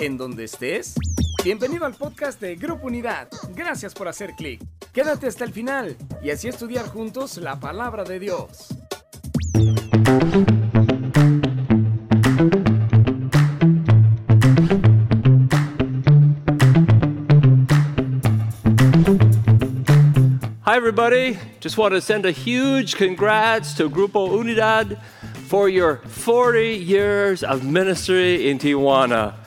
en donde estés. Bienvenido al podcast de Grupo Unidad. Gracias por hacer clic. Quédate hasta el final y así estudiar juntos la palabra de Dios. Hi, everybody. Just want to send a huge congrats to Grupo Unidad for your 40 years of ministry in Tijuana.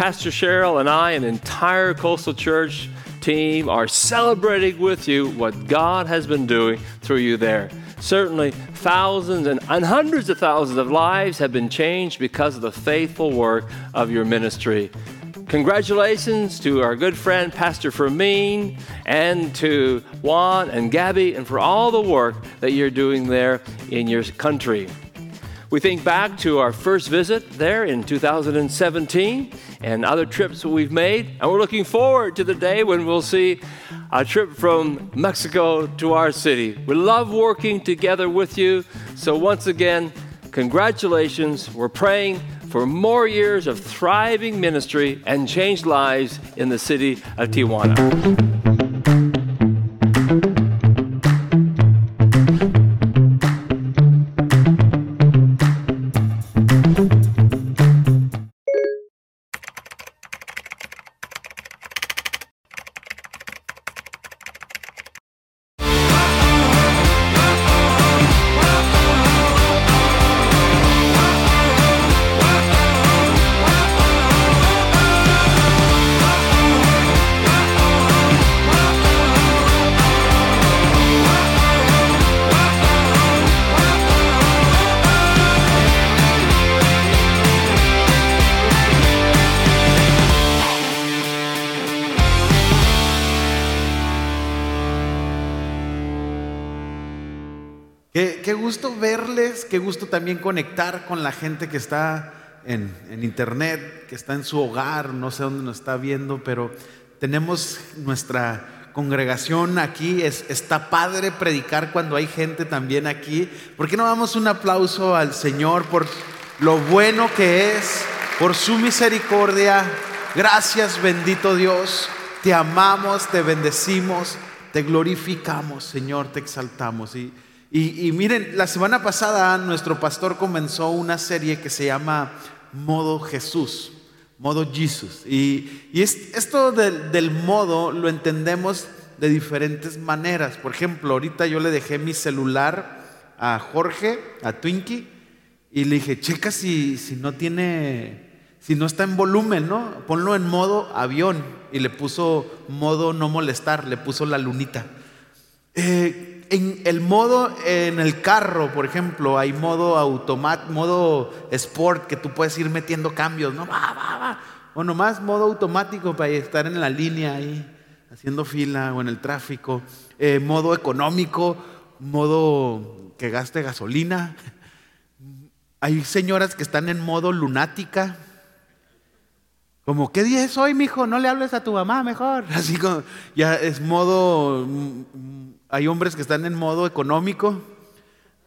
Pastor Cheryl and I, an entire Coastal Church team, are celebrating with you what God has been doing through you there. Certainly, thousands and, and hundreds of thousands of lives have been changed because of the faithful work of your ministry. Congratulations to our good friend Pastor Fermin and to Juan and Gabby and for all the work that you're doing there in your country. We think back to our first visit there in 2017 and other trips we've made, and we're looking forward to the day when we'll see a trip from Mexico to our city. We love working together with you, so once again, congratulations. We're praying for more years of thriving ministry and changed lives in the city of Tijuana. También conectar con la gente que está en, en internet, que está en su hogar, no sé dónde nos está viendo, pero tenemos nuestra congregación aquí. Es, está padre predicar cuando hay gente también aquí. ¿Por qué no damos un aplauso al Señor por lo bueno que es, por su misericordia? Gracias, bendito Dios. Te amamos, te bendecimos, te glorificamos, Señor, te exaltamos. Y, y, miren, la semana pasada nuestro pastor comenzó una serie que se llama Modo Jesús, Modo Jesus. Y, y es- esto del, del modo lo entendemos de diferentes maneras. Por ejemplo, ahorita yo le dejé mi celular a Jorge, a Twinkie, y le dije, checa si, si no tiene, si no está en volumen, ¿no? Ponlo en modo avión. Y le puso modo no molestar, le puso la lunita. Eh, en el modo en el carro, por ejemplo, hay modo automat, modo sport que tú puedes ir metiendo cambios, ¿no? Va, va, va. O nomás modo automático para estar en la línea ahí, haciendo fila o en el tráfico. Eh, modo económico, modo que gaste gasolina. Hay señoras que están en modo lunática. Como, ¿qué día es hoy, mijo? No le hables a tu mamá mejor. Así como, ya es modo. Hay hombres que están en modo económico.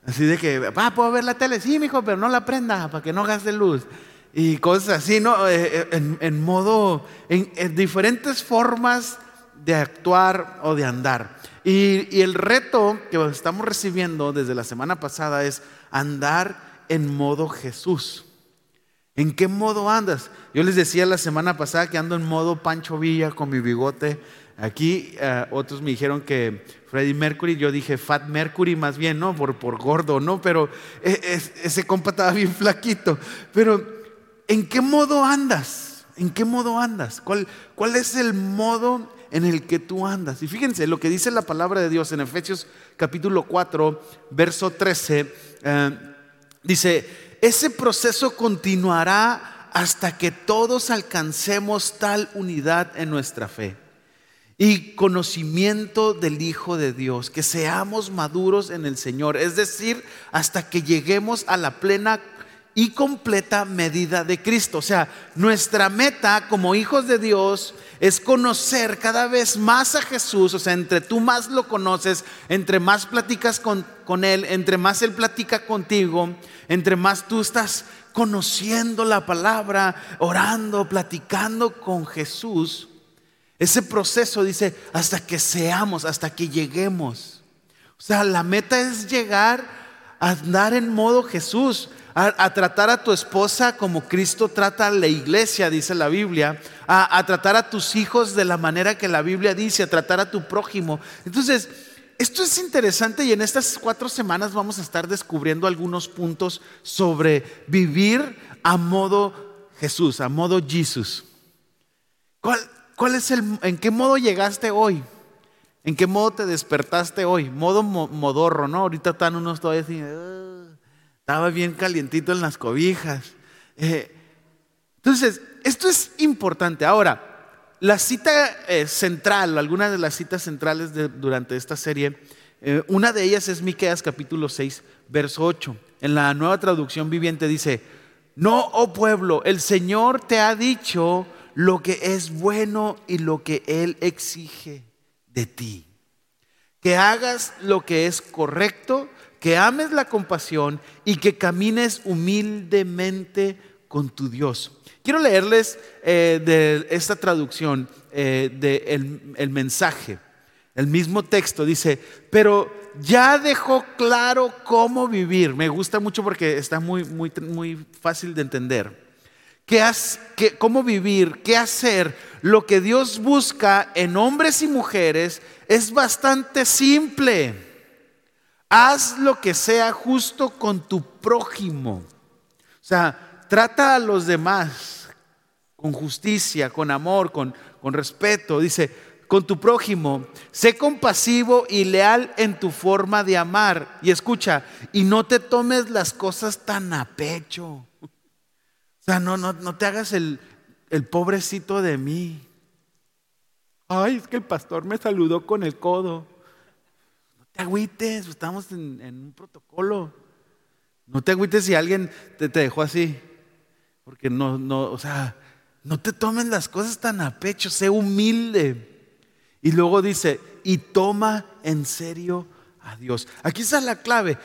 Así de que, papá, ¿puedo ver la tele? Sí, mijo, pero no la prenda para que no gaste luz. Y cosas así, ¿no? Eh, eh, En, modo. En, en diferentes formas de actuar o de andar. Y, y el reto que estamos recibiendo desde la semana pasada es andar en modo Jesús. ¿En qué modo andas? Yo les decía la semana pasada que ando en modo Pancho Villa con mi bigote. Aquí eh, otros me dijeron que Freddie Mercury, yo dije Fat Mercury más bien, ¿no? Por, por gordo, ¿no? Pero es- ese compa estaba bien flaquito. Pero, ¿en qué modo andas? ¿En qué modo andas? ¿Cuál, cuál es el modo en el que tú andas? Y fíjense lo que dice la palabra de Dios en Efesios capítulo 4, verso 13. eh, dice, ese proceso continuará hasta que todos alcancemos tal unidad en nuestra fe y conocimiento del Hijo de Dios, que seamos maduros en el Señor, es decir, hasta que lleguemos a la plena y completa medida de Cristo. O sea, nuestra meta como hijos de Dios es conocer cada vez más a Jesús, o sea, entre tú más lo conoces, entre más platicas con, con Él, entre más Él platica contigo, entre más tú estás conociendo la palabra, orando, platicando con Jesús, ese proceso dice, hasta que seamos, hasta que lleguemos. O sea, la meta es llegar a andar en modo Jesús, a, tratar a tu esposa como Cristo trata a la iglesia, dice la Biblia, a, a tratar a tus hijos de la manera que la Biblia dice, a tratar a tu prójimo. Entonces, esto es interesante y en estas cuatro semanas vamos a estar descubriendo algunos puntos sobre vivir a modo Jesús, a modo Jesús. ¿Cuál, cuál es el, en qué modo llegaste hoy? ¿En qué modo te despertaste hoy? Modo modorro, ¿no? Ahorita están unos todavía estaba bien calientito en las cobijas. Eh, entonces, esto es importante. Ahora, la cita eh, central, algunas de las citas centrales durante esta serie, eh, una de ellas es Miqueas capítulo 6, verso 8. En la nueva traducción viviente dice, no, oh pueblo, el Señor te ha dicho lo que es bueno y lo que Él exige de ti. Que hagas lo que es correcto, que ames la compasión y que camines humildemente con tu Dios. Quiero leerles eh, de esta traducción eh, del el mensaje. El mismo texto dice, pero ya dejó claro cómo vivir. Me gusta mucho porque está muy, muy, muy fácil de entender. ¿Qué, ¿Cómo vivir? ¿Qué hacer? Lo que Dios busca en hombres y mujeres es bastante simple. Haz lo que sea justo con tu prójimo. O sea, Trata a los demás con justicia, con amor, con, con respeto. Dice, con tu prójimo, sé compasivo y leal en tu forma de amar. Y escucha, y no te tomes las cosas tan a pecho. O sea, no, no, no te hagas el, el pobrecito de mí. Ay, es que el pastor me saludó con el codo. No te agüites, estamos en, un protocolo. No te agüites si alguien te, te dejó así. Porque no, no, o sea, no te tomes las cosas tan a pecho, sé humilde. Y luego dice, y toma en serio a Dios. Aquí está la clave,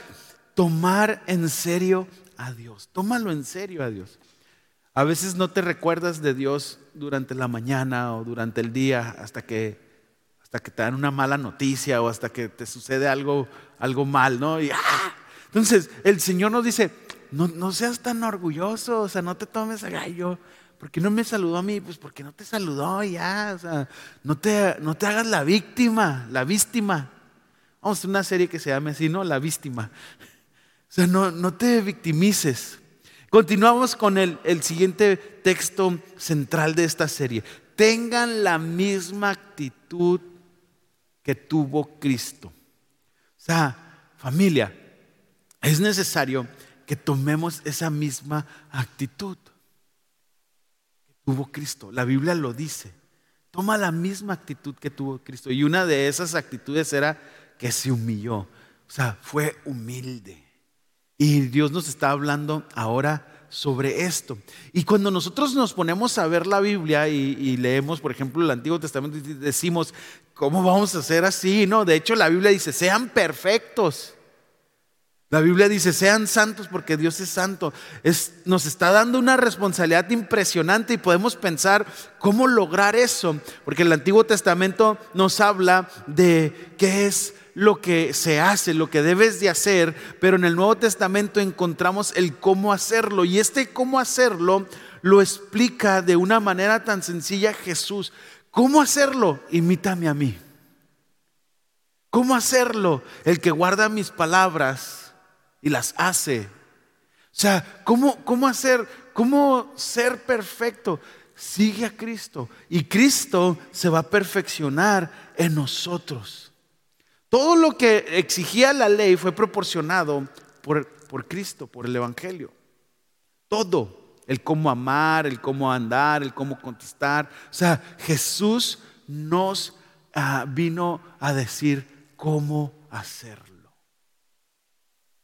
tomar en serio a Dios. Tómalo en serio a Dios. A veces no te recuerdas de Dios durante la mañana o durante el día hasta que, hasta que te dan una mala noticia o hasta que te sucede algo, algo mal, ¿no? Y, ¡ah! Entonces el Señor nos dice, no, seas tan orgulloso, o sea, no te tomes a gallo. ¿Por qué no me saludó a mí? Pues porque no te saludó ya, o sea, no te, no te hagas la víctima, la víctima. Vamos a hacer una serie que se llame así, ¿no? La víctima. O sea, no, no te victimices. Continuamos con el, el siguiente texto central de esta serie. Tengan la misma actitud que tuvo Cristo. O sea, familia, es necesario que tomemos esa misma actitud que tuvo Cristo. La Biblia lo dice. Toma la misma actitud que tuvo Cristo. Y una de esas actitudes era que se humilló. O sea, fue humilde. Y Dios nos está hablando ahora sobre esto. Y cuando nosotros nos ponemos a ver la Biblia y, leemos, por ejemplo, el Antiguo Testamento, decimos, ¿cómo vamos a hacer así? No, de hecho la Biblia dice, sean perfectos la Biblia dice, sean santos porque Dios es santo. Nos está dando una responsabilidad impresionante y podemos pensar cómo lograr eso. Porque el Antiguo Testamento nos habla de qué es lo que se hace, lo que debes de hacer, pero en el Nuevo Testamento encontramos el cómo hacerlo. Y este cómo hacerlo lo explica de una manera tan sencilla Jesús. ¿Cómo hacerlo? Imítame a mí. ¿Cómo hacerlo? El que guarda mis palabras y las hace. O sea, ¿cómo, cómo hacer, cómo ser perfecto? Sigue a Cristo y Cristo se va a perfeccionar en nosotros. Todo lo que exigía la ley fue proporcionado por, por Cristo, por el Evangelio. Todo, el cómo amar, el cómo andar, el cómo contestar. O sea, Jesús nos ah, vino a decir cómo hacerlo.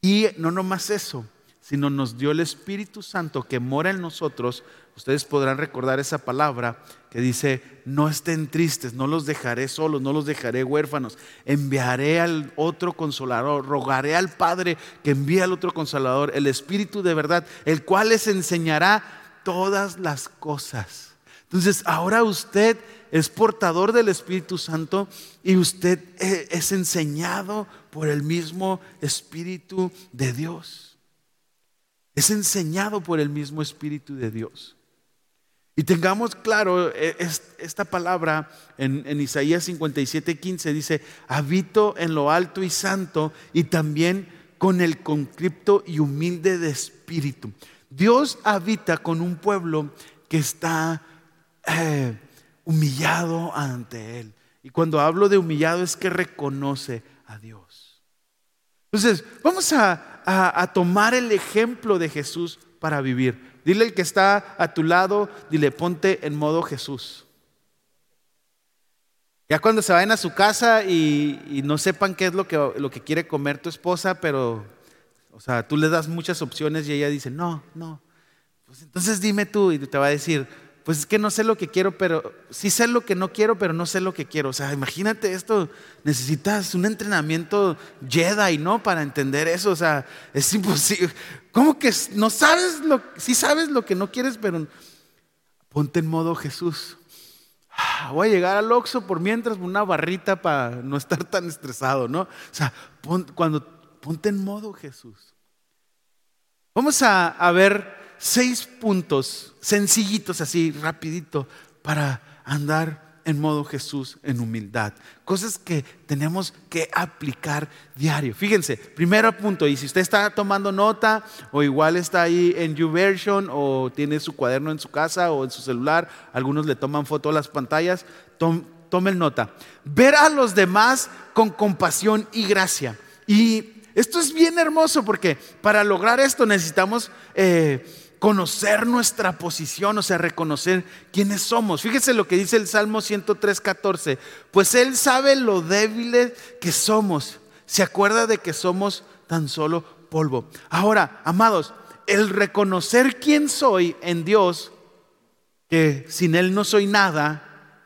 Y no nomás eso, sino nos dio el Espíritu Santo que mora en nosotros, ustedes podrán recordar esa palabra que dice, no estén tristes, no los dejaré solos, no los dejaré huérfanos, enviaré al otro consolador, rogaré al Padre que envíe al otro consolador, el Espíritu de verdad, el cual les enseñará todas las cosas. Entonces, ahora usted es portador del Espíritu Santo y usted eh, es enseñado por el mismo Espíritu de Dios. Es enseñado por el mismo Espíritu de Dios. Y tengamos claro, e, esta palabra en, Isaías 57, 15 dice, habito en lo alto y santo y también con el concripto y humilde de espíritu. Dios habita con un pueblo que está eh, humillado ante Él. Y cuando hablo de humillado es que reconoce a Dios. Entonces, vamos a, a, tomar el ejemplo de Jesús para vivir. Dile el que está a tu lado, dile, ponte en modo Jesús. Ya cuando se vayan a su casa y, no sepan qué es lo que, lo que quiere comer tu esposa, pero, o sea, tú le das muchas opciones y ella dice, no, no. Pues entonces dime tú y te va a decir, pues es que no sé lo que quiero, pero sí sé lo que no quiero, pero no sé lo que quiero. O sea, imagínate esto, necesitas un entrenamiento Jedi, ¿no? Para entender eso, o sea, es imposible. ¿Cómo que no sabes lo, sí sabes lo que no quieres, pero ponte en modo Jesús. Ah, voy a llegar al Oxxo por mientras una barrita para no estar tan estresado, ¿no? O sea, cuando ponte en modo Jesús. Vamos a ver seis puntos sencillitos así, rapidito, para andar en modo Jesús en humildad. Cosas que tenemos que aplicar diario. Fíjense, primero punto, y si usted está tomando nota o igual está ahí en YouVersion o tiene su cuaderno en su casa o en su celular, algunos le toman foto a las pantallas, tomen nota. Ver a los demás con compasión y gracia. Y esto es bien hermoso porque para lograr esto necesitamos... Eh, conocer nuestra posición, o sea, reconocer quiénes somos. Fíjese lo que dice el Salmo 103, 14. Pues Él sabe lo débiles que somos. Se acuerda de que somos tan solo polvo. Ahora, amados, el reconocer quién soy en Dios, que sin Él no soy nada,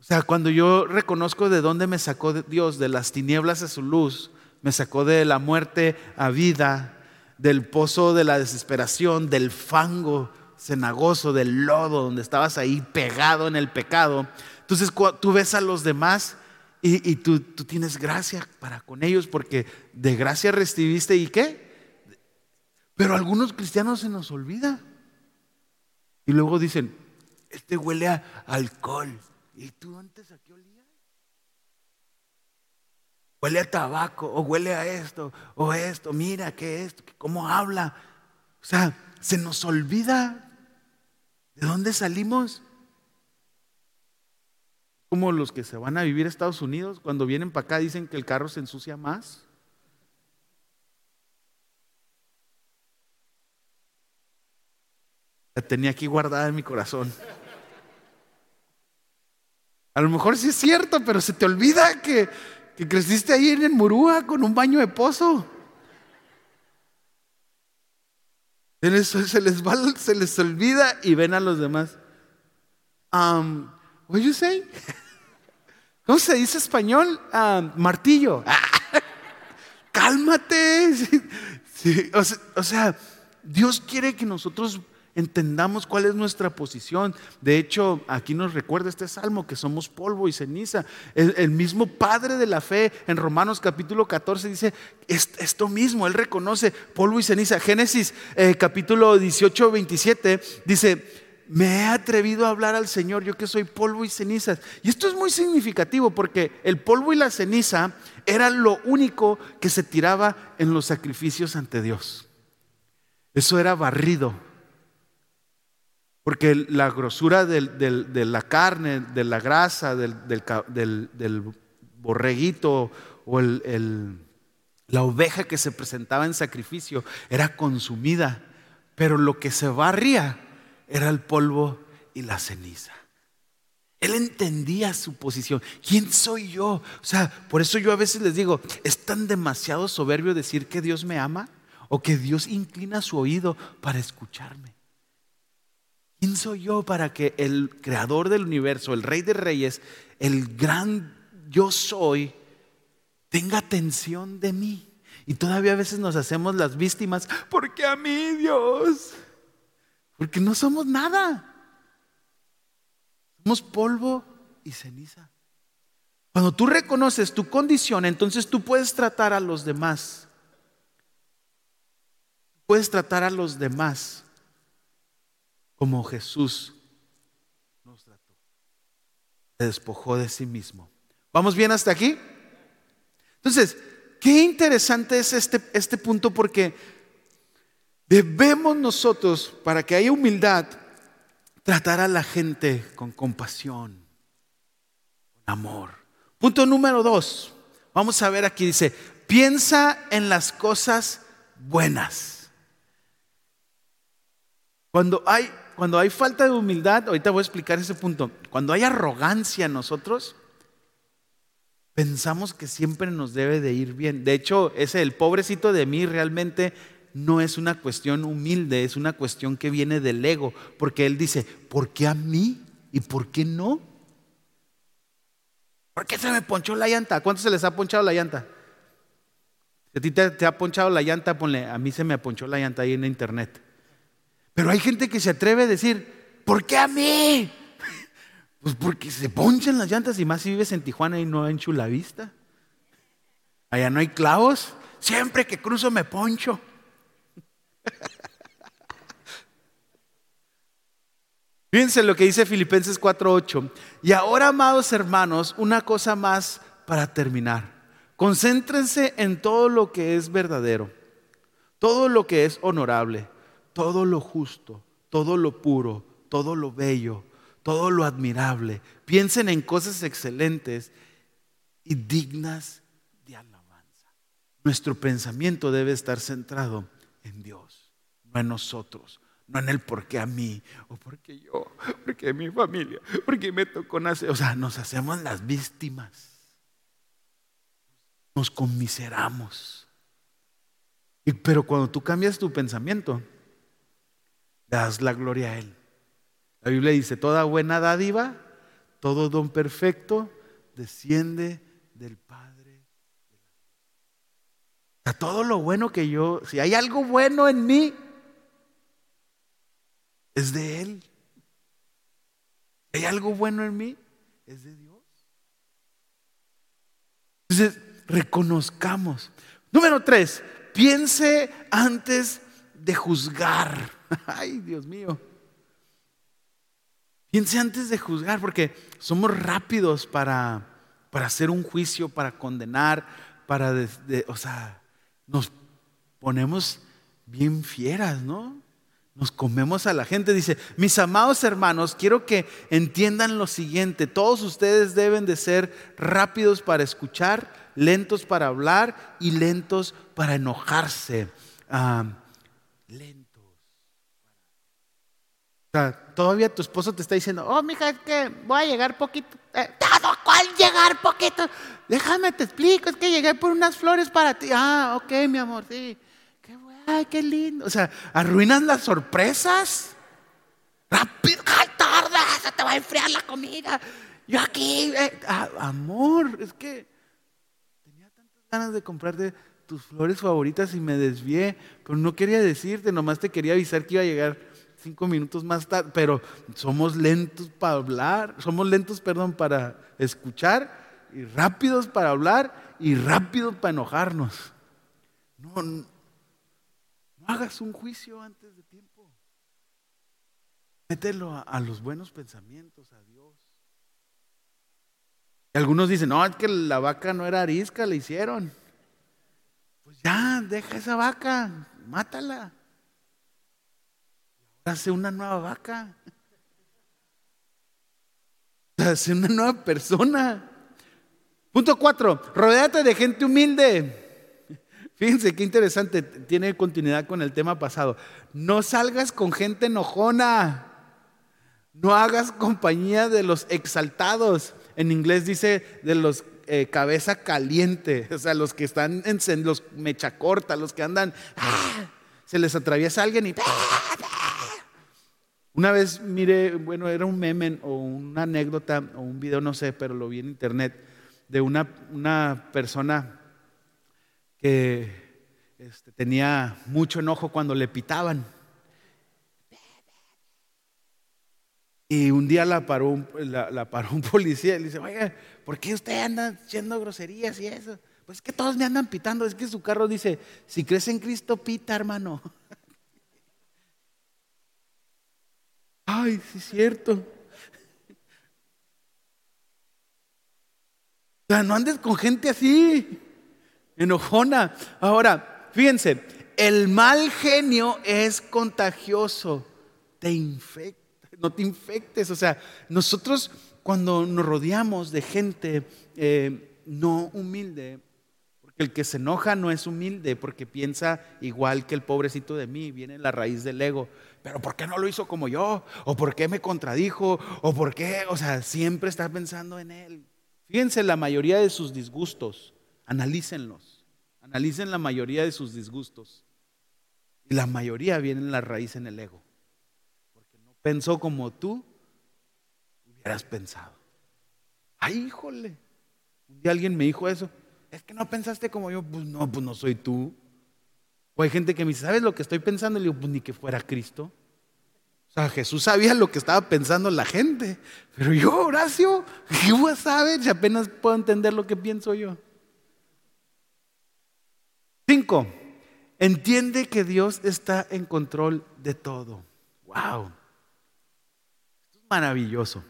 o sea, cuando yo reconozco de dónde me sacó Dios, de las tinieblas a su luz, me sacó de la muerte a vida, del pozo de la desesperación, del fango cenagoso, del lodo, donde estabas ahí pegado en el pecado. Entonces tú ves a los demás y, tú, tienes gracia para con ellos porque de gracia recibiste y qué. Pero algunos cristianos se nos olvida. Y luego dicen, este huele a alcohol. ¿Y tú antes a qué olías? Huele a tabaco, o huele a esto, o esto, mira que esto, cómo habla. O sea, se nos olvida de dónde salimos. Como los que se van a vivir a Estados Unidos, cuando vienen para acá dicen que el carro se ensucia más. La tenía aquí guardada en mi corazón. A lo mejor sí es cierto, pero se te olvida que, que creciste ahí en el Murúa con un baño de pozo. Se les, se les, se les olvida y ven a los demás. ¿Cómo se dice español? Martillo. Cálmate. o sea, Dios quiere que nosotros entendamos cuál es nuestra posición. De hecho, aquí nos recuerda este salmo que somos polvo y ceniza. El, mismo Padre de la fe en Romanos capítulo 14 dice esto mismo, Él reconoce polvo y ceniza. Génesis eh, capítulo 18, 27 dice, me he atrevido a hablar al Señor, yo que soy polvo y cenizas. Y esto es muy significativo porque el polvo y la ceniza era lo único que se tiraba en los sacrificios ante Dios. Eso era barrido porque la grosura de la carne, de la grasa, del, borreguito o la oveja que se presentaba en sacrificio era consumida, pero lo que se barría era el polvo y la ceniza. Él entendía su posición. ¿Quién soy yo? O sea, por eso yo a veces les digo, ¿es tan demasiado soberbio decir que Dios me ama? o que Dios inclina su oído para escucharme. ¿Quién soy yo para que el creador del universo, el rey de reyes, el gran yo soy, tenga atención de mí? Y todavía a veces nos hacemos las víctimas, porque a mí Dios, porque no somos nada. Somos polvo y ceniza. Cuando tú reconoces tu condición, entonces tú puedes tratar a los demás. Puedes tratar a los demás como Jesús nos trató. Se despojó de sí mismo. ¿Vamos bien hasta aquí? Entonces, qué interesante es este, este punto porque debemos nosotros, para que haya humildad, tratar a la gente con compasión, con amor. Punto número dos. Vamos a ver aquí, dice, piensa en las cosas buenas. Cuando hay, cuando hay falta de humildad, ahorita voy a explicar ese punto, cuando hay arrogancia en nosotros, pensamos que siempre nos debe de ir bien. De hecho, ese el pobrecito de mí realmente no es una cuestión humilde, es una cuestión que viene del ego, porque él dice, ¿por qué a mí y por qué no? ¿Por qué se me ponchó la llanta? ¿Cuántos se les ha ponchado la llanta? Si a ti te, ha ponchado la llanta, ponle, a mí se me ponchó la llanta ahí en internet. Pero hay gente que se atreve a decir, ¿por qué a mí? Pues porque se ponchan las llantas y más si vives en Tijuana y no en Chulavista. Allá no hay clavos. Siempre que cruzo me poncho. Fíjense lo que dice Filipenses 4:8. Y ahora, amados hermanos, una cosa más para terminar. Concéntrense en todo lo que es verdadero, todo lo que es honorable, todo lo justo, todo lo puro, todo lo bello, todo lo admirable. Piensen en cosas excelentes y dignas de alabanza. Nuestro pensamiento debe estar centrado en Dios, no en nosotros, no en el por qué a mí, o porque yo, porque mi familia, porque me tocó nacer. O sea, nos hacemos las víctimas. Nos conmiseramos. Pero cuando tú cambias tu pensamiento, das la gloria a Él. La Biblia dice, toda buena dádiva, todo don perfecto, desciende del Padre todo lo bueno que yo, si hay algo bueno en mí, es de Él. Si hay algo bueno en mí, es de Dios. Entonces, reconozcamos. Número tres, piense antes de juzgar. Ay, Dios mío. Piense antes de juzgar, porque somos rápidos para, para hacer un juicio, para condenar, para, o sea, nos ponemos bien fieras, ¿no? Nos comemos a la gente. Dice, mis amados hermanos, quiero que entiendan lo siguiente. Todos ustedes deben de ser rápidos para escuchar, lentos para hablar y lentos para enojarse. lentos. O sea, todavía tu esposo te está diciendo, oh, mija, es que voy a llegar poquito. Eh, ¿Cuál llegar poquito? Déjame te explico, es que llegué por unas flores para ti. Ah, ok, mi amor, sí. Qué ay, qué lindo. O sea, arruinan las sorpresas. Rápido, ay, tarde, se te va a enfriar la comida. Yo aquí, eh, amor, es que tenía tantas ganas de comprarte tus flores favoritas y me desvié, pero no quería decirte, nomás te quería avisar que iba a llegar cinco minutos más tarde, pero somos lentos para hablar, somos lentos, perdón, para escuchar y rápidos para hablar y rápidos para enojarnos. No, no, hagas un juicio antes de tiempo. Mételo a, los buenos pensamientos, a Dios. Y algunos dicen, no, es que la vaca no era arisca, la hicieron. Pues ya, deja esa vaca, mátala. Hace una nueva vaca. Hace una nueva persona. Punto cuatro, rodéate de gente humilde. Fíjense qué interesante, tiene continuidad con el tema pasado. No salgas con gente enojona. No hagas compañía de los exaltados. En inglés dice de los eh, cabeza caliente, o sea, los que están en los mecha corta, los que andan, ¡ah! se les atraviesa alguien y... Una vez mire, bueno, era un meme o una anécdota o un video, no sé, pero lo vi en internet, de una, una persona que este, tenía mucho enojo cuando le pitaban. Y un día la paró un, la, paró un policía y le dice, oiga, ¿por qué usted anda haciendo groserías y eso? Pues es que todos me andan pitando, es que su carro dice, si crees en Cristo, pita, hermano. Ay, sí es cierto. O sea, no andes con gente así, enojona. Ahora, fíjense, el mal genio es contagioso, te infecta no te infectes. O sea, nosotros cuando nos rodeamos de gente eh, no humilde, porque el que se enoja no es humilde, porque piensa igual que el pobrecito de mí, viene la raíz del ego. Pero ¿por qué no lo hizo como yo? ¿O por qué me contradijo? ¿O por qué? O sea, siempre está pensando en él. Fíjense la mayoría de sus disgustos, analícenlos, analicen la mayoría de sus disgustos. Y la mayoría viene la raíz en el ego pensó como tú hubieras pensado. Ay, híjole. Un día alguien me dijo eso. Es que no pensaste como yo. Pues no, pues no soy tú. O hay gente que me dice, ¿sabes lo que estoy pensando? Y le digo, pues ni que fuera Cristo. O sea, Jesús sabía lo que estaba pensando la gente. Pero yo, Horacio, ¿qué voy a saber si apenas puedo entender lo que pienso yo? Cinco, entiende que Dios está en control de todo. Wow maravilloso.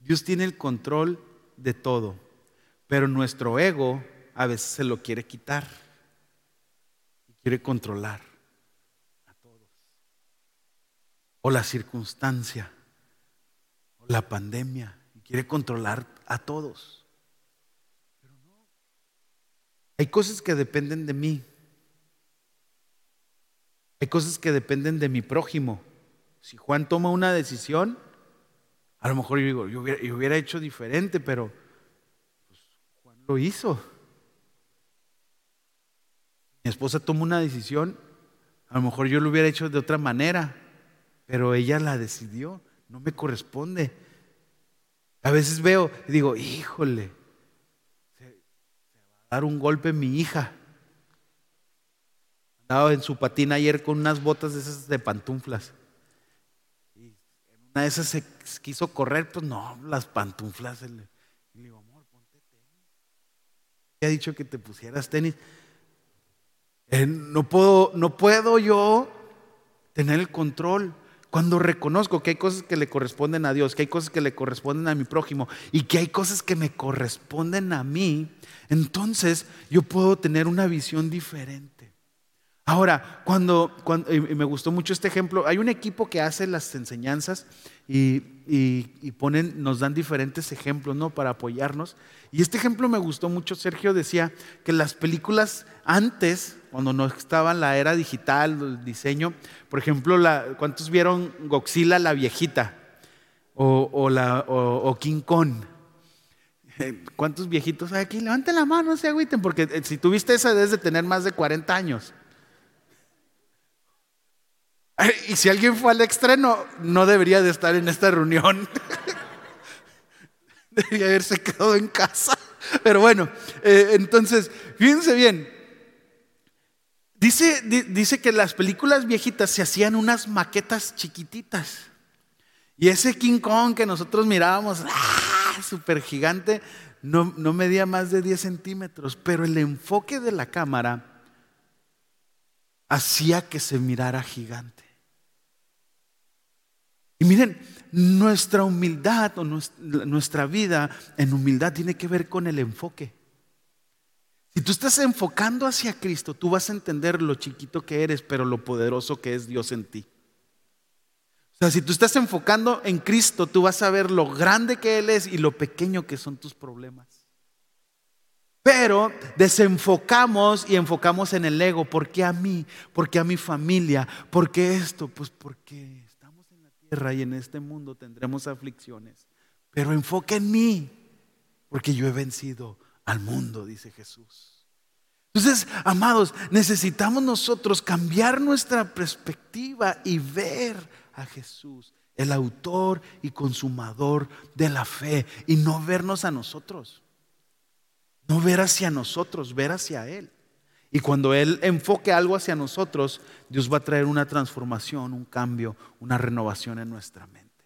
Dios tiene el control de todo, pero nuestro ego a veces se lo quiere quitar y quiere controlar a todos. O la circunstancia, o la pandemia, y quiere controlar a todos. Pero no. Hay cosas que dependen de mí. Hay cosas que dependen de mi prójimo. Si Juan toma una decisión, a lo mejor yo digo, yo hubiera, hecho diferente, pero lo hizo. Mi esposa toma una decisión, a lo mejor yo lo hubiera hecho de otra manera, pero ella la decidió, no me corresponde. A veces veo y digo, híjole, se, va a dar un golpe mi hija. Andaba en su patina ayer con unas botas de esas de pantuflas. Una de esas se quiso correr, pues no, las pantuflas. Y le digo, amor, ponte tenis. Ha dicho que te pusieras tenis. Eh, no, puedo, no puedo yo tener el control. Cuando reconozco que hay cosas que le corresponden a Dios, que hay cosas que le corresponden a mi prójimo y que hay cosas que me corresponden a mí, entonces yo puedo tener una visión diferente. Ahora, cuando, me gustó mucho este ejemplo, hay un equipo que hace las enseñanzas y, ponen, nos dan diferentes ejemplos, ¿no? Para apoyarnos. Y este ejemplo me gustó mucho. Sergio decía que las películas antes, cuando no estaba la era digital, el diseño, por ejemplo, ¿cuántos vieron Godzilla la viejita? O, la, o King Kong. ¿Cuántos viejitos hay aquí? Levanten la mano, no se agüiten, porque eh, si tuviste esa debes de tener más de 40 años. Y si alguien fue al estreno, no debería de estar en esta reunión. debería haberse quedado en casa. Pero bueno, eh, entonces, fíjense bien. Dice, dice que las películas viejitas se hacían unas maquetas chiquititas. Y ese King Kong que nosotros mirábamos, ¡ah! súper gigante, no, no medía más de 10 centímetros. Pero el enfoque de la cámara hacía que se mirara gigante. Y miren, nuestra humildad o nuestra vida en humildad tiene que ver con el enfoque. Si tú estás enfocando hacia Cristo, tú vas a entender lo chiquito que eres, pero lo poderoso que es Dios en ti. O sea, si tú estás enfocando en Cristo, tú vas a ver lo grande que Él es y lo pequeño que son tus problemas. Pero desenfocamos y enfocamos en el ego. ¿Por qué a mí? ¿Por qué a mi familia? ¿Por qué esto? Pues porque y en este mundo tendremos aflicciones. Pero enfoca en mí, porque yo he vencido al mundo, dice Jesús. Entonces, amados, necesitamos nosotros cambiar nuestra perspectiva y ver a Jesús, el autor y consumador de la fe, y no vernos a nosotros. No ver hacia nosotros, ver hacia Él. Y cuando Él enfoque algo hacia nosotros, Dios va a traer una transformación, un cambio, una renovación en nuestra mente.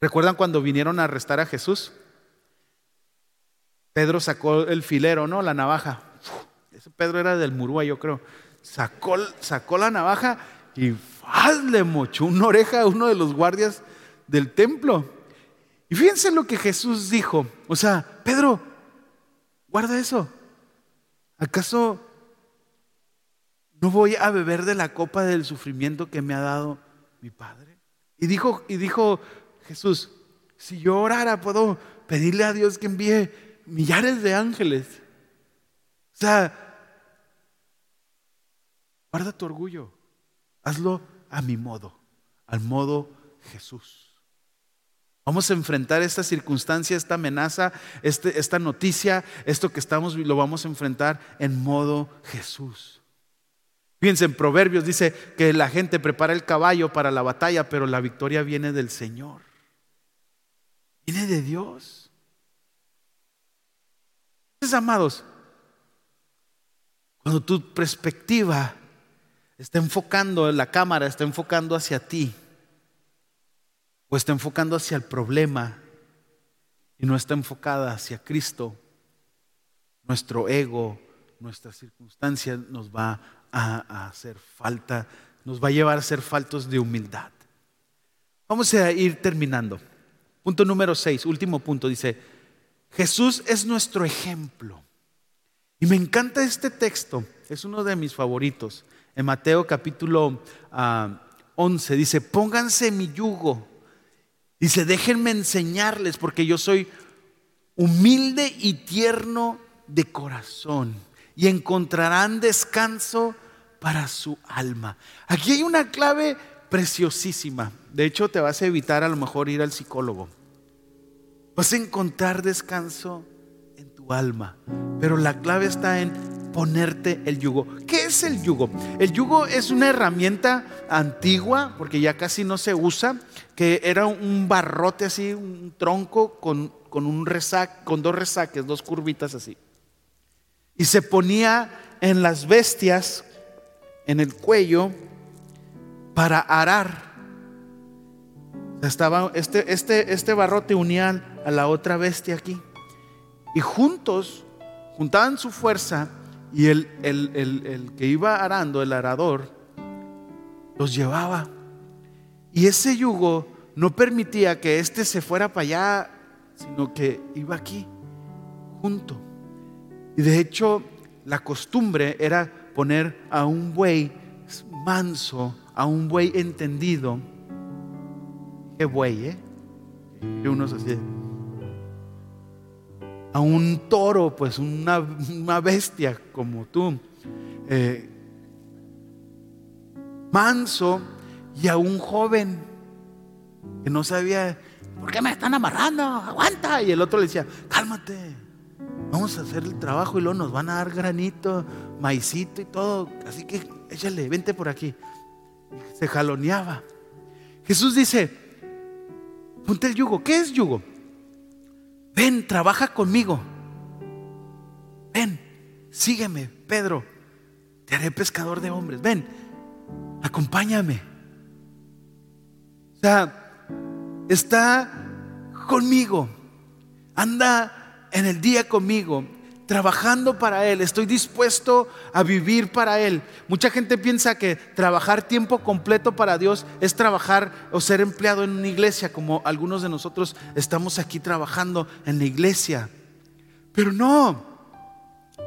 ¿Recuerdan cuando vinieron a arrestar a Jesús? Pedro sacó el filero, ¿no? La navaja. Ese Pedro era del Murúa, yo creo. Sacó, sacó la navaja y le mochó una oreja a uno de los guardias del templo. Y fíjense lo que Jesús dijo. O sea, Pedro, guarda eso. ¿Acaso no voy a beber de la copa del sufrimiento que me ha dado mi Padre? Y dijo, y dijo Jesús, si yo orara, puedo pedirle a Dios que envíe millares de ángeles. O sea, guarda tu orgullo, hazlo a mi modo, al modo Jesús. Vamos a enfrentar esta circunstancia, esta amenaza, este, esta noticia, esto que estamos, lo vamos a enfrentar en modo Jesús. Fíjense, en Proverbios dice que la gente prepara el caballo para la batalla, pero la victoria viene del Señor. Viene de Dios. Amados, cuando tu perspectiva está enfocando, la cámara está enfocando hacia ti, o está enfocando hacia el problema y no está enfocada hacia Cristo, nuestro ego, nuestra circunstancia nos va a, hacer falta, nos va a llevar a ser faltos de humildad. Vamos a ir terminando. Punto número 6, último punto, dice, Jesús es nuestro ejemplo. Y me encanta este texto, es uno de mis favoritos. En Mateo capítulo 11 ah, dice, pónganse mi yugo Dice, déjenme enseñarles porque yo soy humilde y tierno de corazón y encontrarán descanso para su alma. Aquí hay una clave preciosísima. De hecho, te vas a evitar a lo mejor ir al psicólogo. Vas a encontrar descanso en tu alma. Pero la clave está en ponerte el yugo. ¿Qué es el yugo? El yugo es una herramienta antigua, porque ya casi no se usa, que era un barrote así, un tronco con, un resac, con dos resaques, dos curvitas así. Y se ponía en las bestias, en el cuello, para arar. Estaba, este, este, este barrote unía a la otra bestia aquí. Y juntos, juntaban su fuerza y el, el, que iba arando, el arador, los llevaba. Y ese yugo no permitía que éste se fuera para allá, sino que iba aquí, junto. Y de hecho, la costumbre era poner a un buey manso, a un buey entendido. Qué buey, ¿eh? Que uno se a un toro, pues una, bestia como tú, eh, manso, y a un joven que no sabía, ¿por qué me están amarrando? Aguanta. Y el otro le decía, cálmate, vamos a hacer el trabajo y luego nos van a dar granito, maicito y todo. Así que échale, vente por aquí. Se jaloneaba. Jesús dice, ponte el yugo. ¿Qué es yugo? Ven, trabaja conmigo. Ven, sígueme, Pedro. Te haré pescador de hombres. Ven, acompáñame. O sea, está conmigo. Anda en el día conmigo trabajando para Él, estoy dispuesto a vivir para Él. Mucha gente piensa que trabajar tiempo completo para Dios es trabajar o ser empleado en una iglesia, como algunos de nosotros estamos aquí trabajando en la iglesia. Pero no,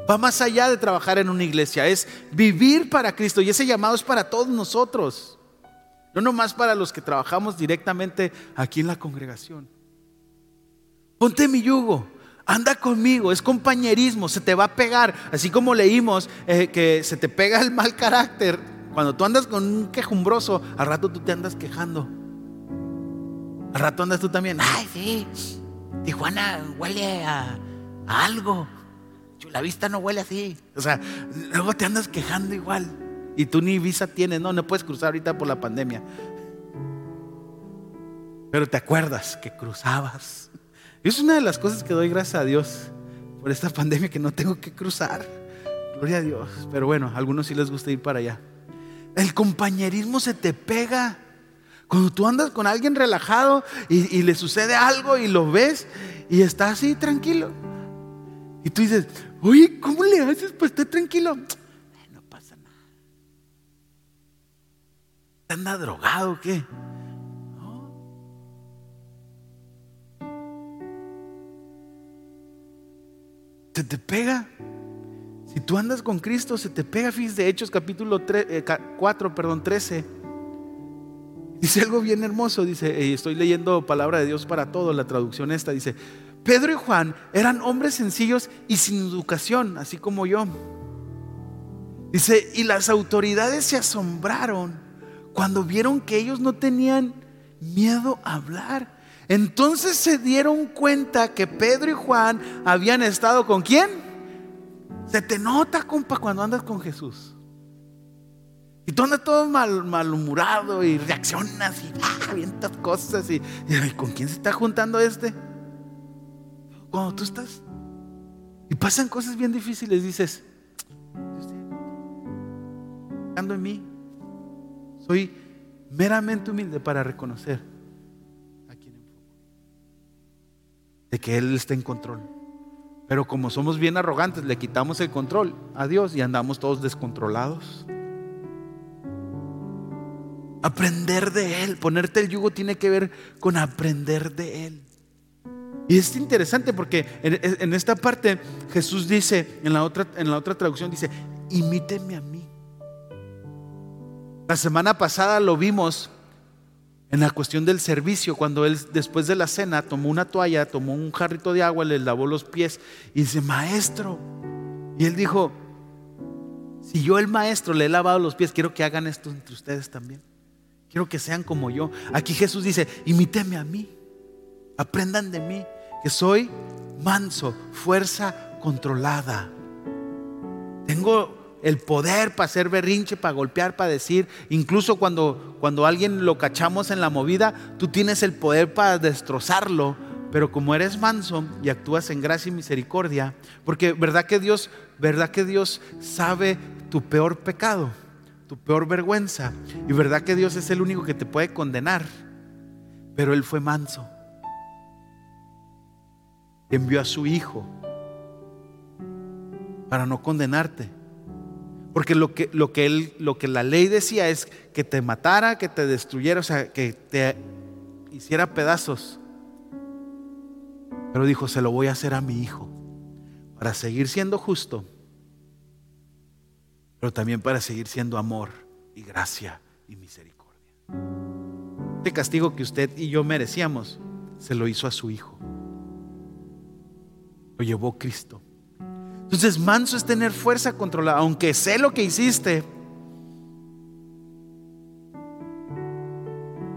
va más allá de trabajar en una iglesia, es vivir para Cristo y ese llamado es para todos nosotros, no nomás para los que trabajamos directamente aquí en la congregación. Ponte mi yugo. Anda conmigo, es compañerismo, se te va a pegar. Así como leímos eh, que se te pega el mal carácter. Cuando tú andas con un quejumbroso, al rato tú te andas quejando. Al rato andas tú también, ay, sí, Tijuana huele a, a algo. La vista no huele así. O sea, luego te andas quejando igual. Y tú ni visa tienes, no, no puedes cruzar ahorita por la pandemia. Pero te acuerdas que cruzabas. Es una de las cosas que doy gracias a Dios por esta pandemia que no tengo que cruzar. Gloria a Dios. Pero bueno, a algunos sí les gusta ir para allá. El compañerismo se te pega. Cuando tú andas con alguien relajado y, le sucede algo y lo ves y está así tranquilo. Y tú dices, oye, ¿cómo le haces para estar tranquilo? No pasa nada. ¿Anda drogado o qué? Se te pega. Si tú andas con Cristo, se te pega. Fíjate, de Hechos capítulo 4, eh, perdón, 13. Dice algo bien hermoso, dice, estoy leyendo palabra de Dios para todo, la traducción esta, dice, Pedro y Juan eran hombres sencillos y sin educación, así como yo. Dice, y las autoridades se asombraron cuando vieron que ellos no tenían miedo a hablar. Entonces se dieron cuenta que Pedro y Juan habían estado con quién? Se te nota, compa, cuando andas con Jesús. Y tú andas todo mal, malhumorado y reaccionas y ah, avientas cosas. Y, ¿con quién se está juntando este? Cuando tú estás y pasan cosas bien difíciles, dices, ando en mí, soy meramente humilde para reconocer de que Él está en control. Pero como somos bien arrogantes, le quitamos el control a Dios y andamos todos descontrolados. Aprender de Él, ponerte el yugo tiene que ver con aprender de Él. Y es interesante porque en, esta parte Jesús dice, en la, otra, en la otra traducción dice, imíteme a mí. La semana pasada lo vimos en la cuestión del servicio, cuando él después de la cena tomó una toalla, tomó un jarrito de agua, le lavó los pies y dice, maestro. Y él dijo, si yo el maestro le he lavado los pies, quiero que hagan esto entre ustedes también. Quiero que sean como yo. Aquí Jesús dice, imíteme a mí. Aprendan de mí que soy manso, fuerza controlada. Tengo el poder para hacer berrinche, para golpear, para decir, incluso cuando, cuando alguien lo cachamos en la movida, tú tienes el poder para destrozarlo, pero como eres manso y actúas en gracia y misericordia, porque verdad que Dios, verdad que Dios sabe tu peor pecado, tu peor vergüenza, y verdad que Dios es el único que te puede condenar, pero Él fue manso envió a su Hijo para no condenarte. Porque lo que, lo que, él, lo que la ley decía es que te matara, que te destruyera, o sea, que te hiciera pedazos. Pero dijo, se lo voy a hacer a mi Hijo, para seguir siendo justo, pero también para seguir siendo amor y gracia y misericordia. Este castigo que usted y yo merecíamos, se lo hizo a su Hijo lo llevó Cristo. Entonces, manso es tener fuerza controlada, aunque sé lo que hiciste.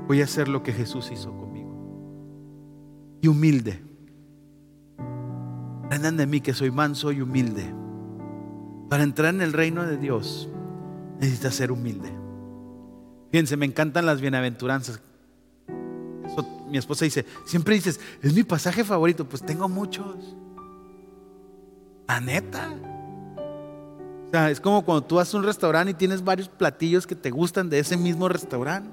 Voy a hacer lo que Jesús hizo conmigo. Y humilde. Aprendan de mí que soy manso y humilde. Para entrar en el reino de Dios necesitas ser humilde. Fíjense, me encantan las bienaventuranzas. mi esposa dice, siempre dices, es mi pasaje favorito. Pues tengo muchos. La neta. O sea, es como cuando tú vas a un restaurante y tienes varios platillos que te gustan de ese mismo restaurante.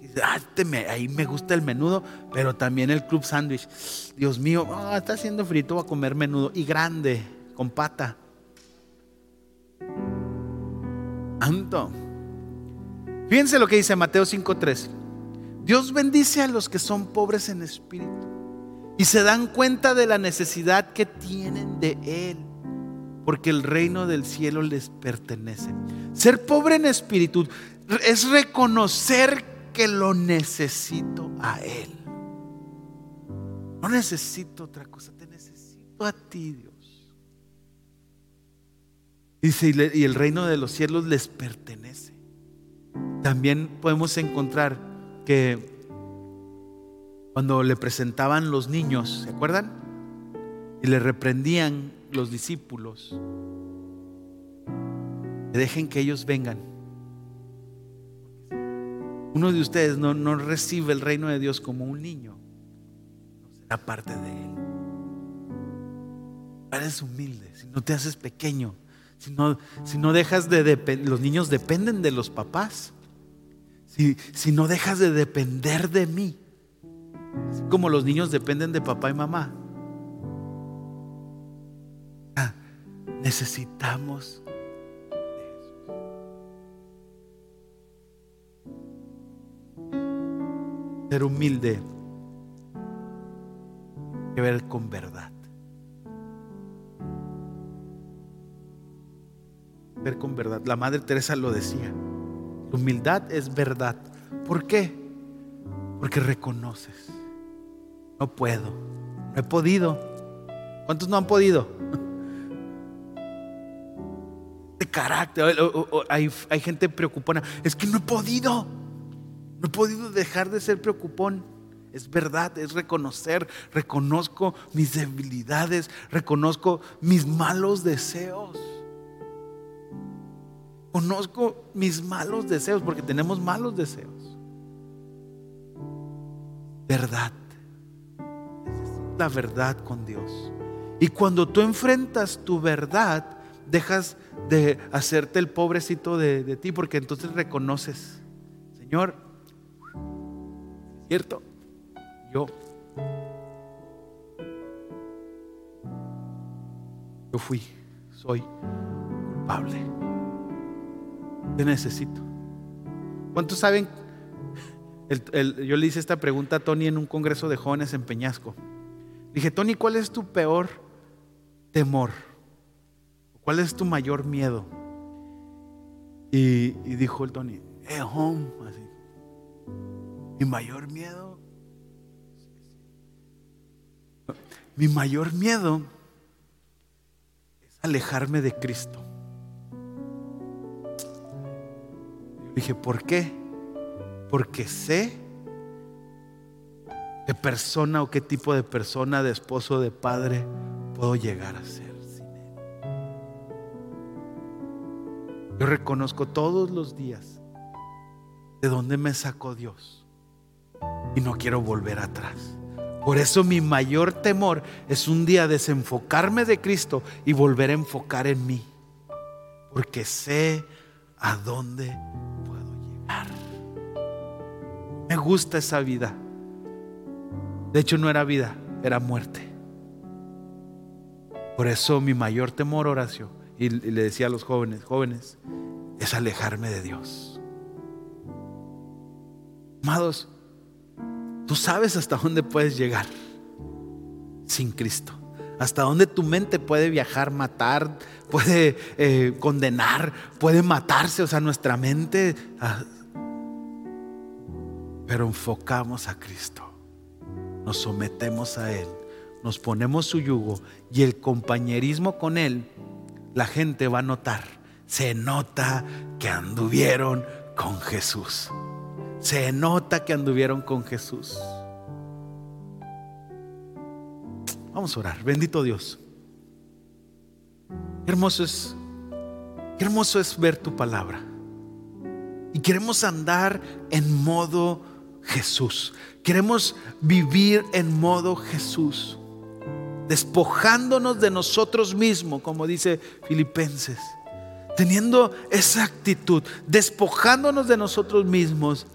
Dices, ah, este ahí me gusta el menudo, pero también el club sándwich. Dios mío, ah, está haciendo frito, voy a comer menudo. Y grande, con pata. Anto. Fíjense lo que dice Mateo 5:3. Dios bendice a los que son pobres en espíritu y se dan cuenta de la necesidad que tienen de Él, porque el reino del cielo les pertenece. Ser pobre en espíritu es reconocer que lo necesito a Él. No necesito otra cosa, te necesito a ti, Dios. Dice, y el reino de los cielos les pertenece. También podemos encontrar que cuando le presentaban los niños, ¿se acuerdan? Y le reprendían los discípulos. Dejen que ellos vengan. Uno de ustedes no, no recibe el reino de Dios como un niño, no será parte de él. Eres humilde, si no te haces pequeño, si no, si no dejas de depender, los niños dependen de los papás. Si, si no dejas de depender de mí, como los niños dependen de papá y mamá, ah, necesitamos ser humilde que ver con verdad. Ver con verdad. La Madre Teresa lo decía. Humildad es verdad. ¿Por qué? Porque reconoces. No puedo. No he podido. ¿Cuántos no han podido? De carácter. Hay, hay gente preocupada. Es que no he podido. No he podido dejar de ser preocupón. Es verdad, es reconocer, reconozco mis debilidades, reconozco mis malos deseos. Conozco mis malos deseos porque tenemos malos deseos. Verdad. La verdad con Dios. Y cuando tú enfrentas tu verdad, dejas de hacerte el pobrecito de, de ti porque entonces reconoces, Señor, ¿Cierto? Yo. Yo fui, soy culpable. Te necesito. ¿Cuántos saben? yo le hice esta pregunta a Tony en un congreso de jóvenes en Peñasco. Dije, Tony, ¿cuál es tu peor temor? ¿Cuál es tu mayor miedo? Y, dijo el Tony, eh, home, así. Mi mayor miedo, mi mayor miedo es alejarme de Cristo. Dije, ¿por qué? Porque sé qué persona o qué tipo de persona, de esposo, de padre puedo llegar a ser sin Él. Yo reconozco todos los días de dónde me sacó Dios y no quiero volver atrás. Por eso mi mayor temor es un día desenfocarme de Cristo y volver a enfocar en mí. Porque sé a dónde puedo llegar. Me gusta esa vida. De hecho no era vida, era muerte. Por eso mi mayor temor, Horacio, y le decía a los jóvenes, jóvenes, es alejarme de Dios. Amados, Tú sabes hasta dónde puedes llegar sin Cristo. Hasta dónde tu mente puede viajar, matar, puede eh, condenar, puede matarse. O sea, nuestra mente. Ah, pero enfocamos a Cristo. Nos sometemos a Él. Nos ponemos su yugo. Y el compañerismo con Él, la gente va a notar. Se nota que anduvieron con Jesús. Se nota que anduvieron con Jesús. Vamos a orar. Bendito Dios. Hermoso es, hermoso es ver tu palabra. Y queremos andar en modo Jesús. Queremos vivir en modo Jesús. Despojándonos de nosotros mismos, como dice Filipenses. Teniendo esa actitud, despojándonos de nosotros mismos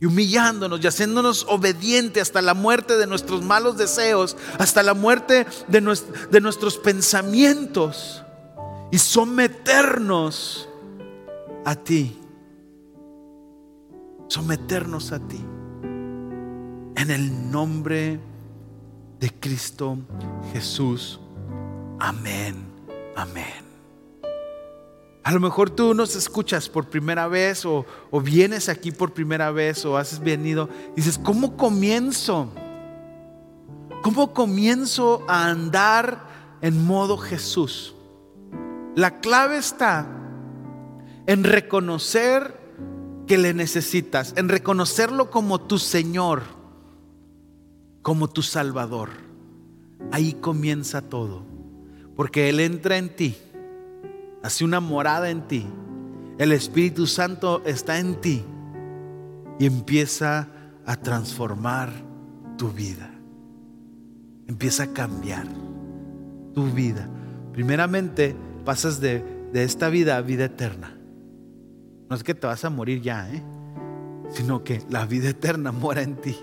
y humillándonos y haciéndonos obediente hasta la muerte de nuestros malos deseos, hasta la muerte de, nuestros pensamientos y someternos a ti. Someternos a ti. En el nombre de Cristo Jesús. Amén. Amén. A lo mejor tú nos escuchas por primera vez o, vienes aquí por primera vez o has venido dices, ¿cómo comienzo? ¿Cómo comienzo a andar en modo Jesús? La clave está en reconocer que le necesitas, en reconocerlo como tu Señor. Como tu Salvador, ahí comienza todo. Porque Él entra en ti, hace una morada en ti. El Espíritu Santo está en ti y empieza a transformar tu vida. Empieza a cambiar tu vida. Primeramente pasas de, de esta vida a vida eterna. No es que te vas a morir ya, ¿eh? sino que la vida eterna mora en ti.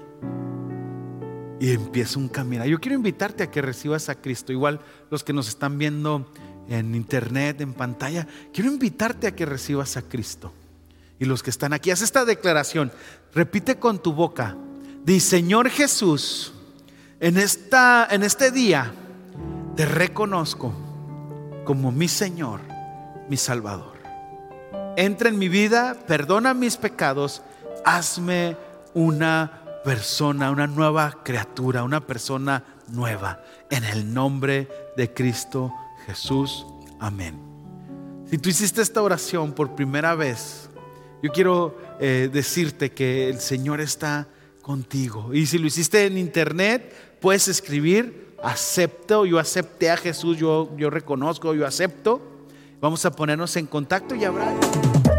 Y empieza un camino. Yo quiero invitarte a que recibas a Cristo. Igual los que nos están viendo en internet, en pantalla, quiero invitarte a que recibas a Cristo. Y los que están aquí, haz esta declaración. Repite con tu boca. Dice, Señor Jesús, en, esta, en este día te reconozco como mi Señor, mi Salvador. Entra en mi vida, perdona mis pecados, hazme una persona, una nueva criatura, una persona nueva. En el nombre de Cristo Jesús. Amén. Si tú hiciste esta oración por primera vez, yo quiero eh, decirte que el Señor está contigo. Y si lo hiciste en internet, puedes escribir, acepto, yo acepté a Jesús, yo, yo reconozco, yo acepto. Vamos a ponernos en contacto y habrá...